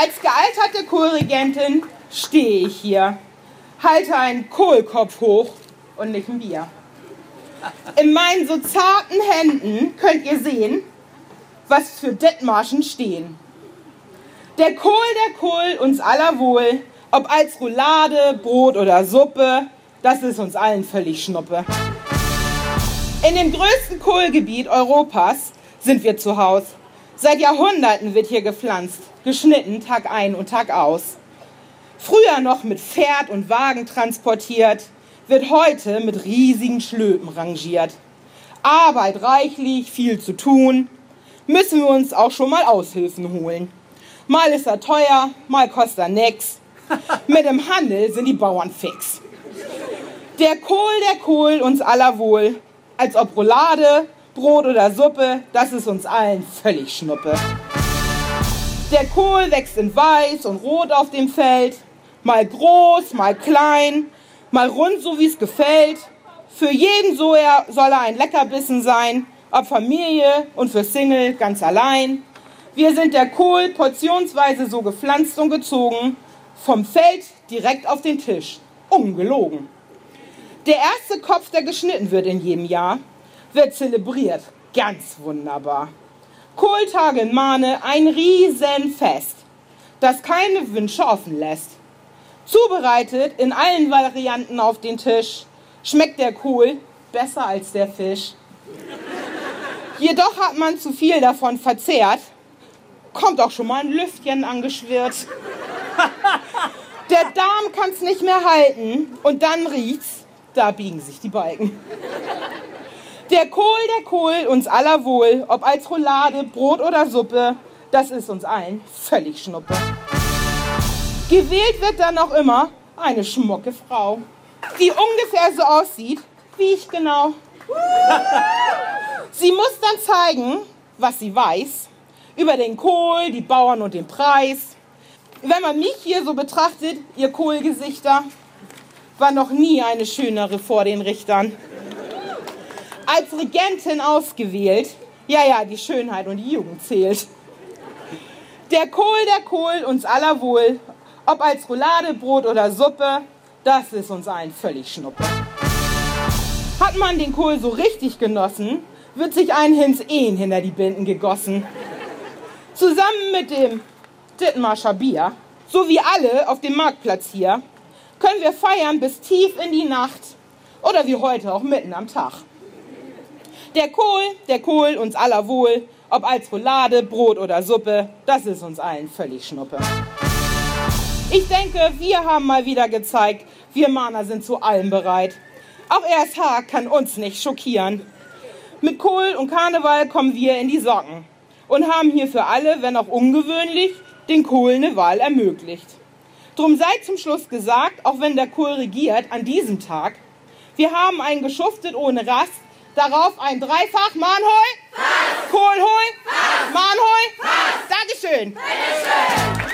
Als gealterte Kohlregentin stehe ich hier, halte einen Kohlkopf hoch und nicht ein Bier. In meinen so zarten Händen könnt ihr sehen, was für Detmarschen stehen. Der Kohl, der Kohl, uns aller wohl, ob als Roulade, Brot oder Suppe, das ist uns allen völlig Schnuppe. In dem größten Kohlgebiet Europas sind wir zu Haus. Seit Jahrhunderten wird hier gepflanzt, geschnitten Tag ein und Tag aus. Früher noch mit Pferd und Wagen transportiert, wird heute mit riesigen Schlöpen rangiert. Arbeit reichlich, viel zu tun, müssen wir uns auch schon mal Aushilfen holen. Mal ist er teuer, mal kostet er nix. Mit dem Handel sind die Bauern fix. Der Kohl, der Kohl, uns aller wohl, als ob Roulade, Brot oder Suppe, das ist uns allen völlig Schnuppe. Der Kohl wächst in weiß und rot auf dem Feld, mal groß, mal klein, mal rund, so wie es gefällt. Für jeden so er, soll er ein Leckerbissen sein, ob Familie und für Single ganz allein. Wir sind der Kohl portionsweise so gepflanzt und gezogen, vom Feld direkt auf den Tisch, ungelogen. Der erste Kopf, der geschnitten wird in jedem Jahr, wird zelebriert, ganz wunderbar. Kohltage in Mahne, ein Riesenfest, das keine Wünsche offen lässt. Zubereitet in allen Varianten auf den Tisch, schmeckt der Kohl besser als der Fisch. Jedoch hat man zu viel davon verzehrt, kommt auch schon mal ein Lüftchen angeschwirrt. Der Darm kann es nicht mehr halten und dann riecht's, da biegen sich die Balken. Der Kohl, der Kohl, uns aller wohl, ob als Roulade, Brot oder Suppe, das ist uns allen völlig Schnuppe. Gewählt wird dann noch immer eine schmucke Frau, die ungefähr so aussieht wie ich genau. Sie muss dann zeigen, was sie weiß über den Kohl, die Bauern und den Preis. Wenn man mich hier so betrachtet, ihr Kohlgesichter, war noch nie eine schönere vor den Richtern. Als Regentin ausgewählt, ja, ja, die Schönheit und die Jugend zählt. Der Kohl, der Kohl, uns aller wohl, ob als Roulade, Brot oder Suppe, das ist uns allen völlig Schnuppe. Hat man den Kohl so richtig genossen, wird sich ein Hins Ehen hinter die Binden gegossen. Zusammen mit dem Dittmarscher Bier, so wie alle auf dem Marktplatz hier, können wir feiern bis tief in die Nacht oder wie heute auch mitten am Tag. Der Kohl, der Kohl, uns aller wohl, ob als Roulade, Brot oder Suppe, das ist uns allen völlig Schnuppe. Ich denke, wir haben mal wieder gezeigt, wir Mahner sind zu allem bereit. Auch RSH kann uns nicht schockieren. Mit Kohl und Karneval kommen wir in die Socken und haben hier für alle, wenn auch ungewöhnlich, den Kohl eine Wahl ermöglicht. Drum sei zum Schluss gesagt, auch wenn der Kohl regiert an diesem Tag, wir haben ein geschuftet ohne Rast, darauf ein Dreifach Mahnhoi, Kohlhoi, Mahnhoi. Dankeschön. Bitteschön.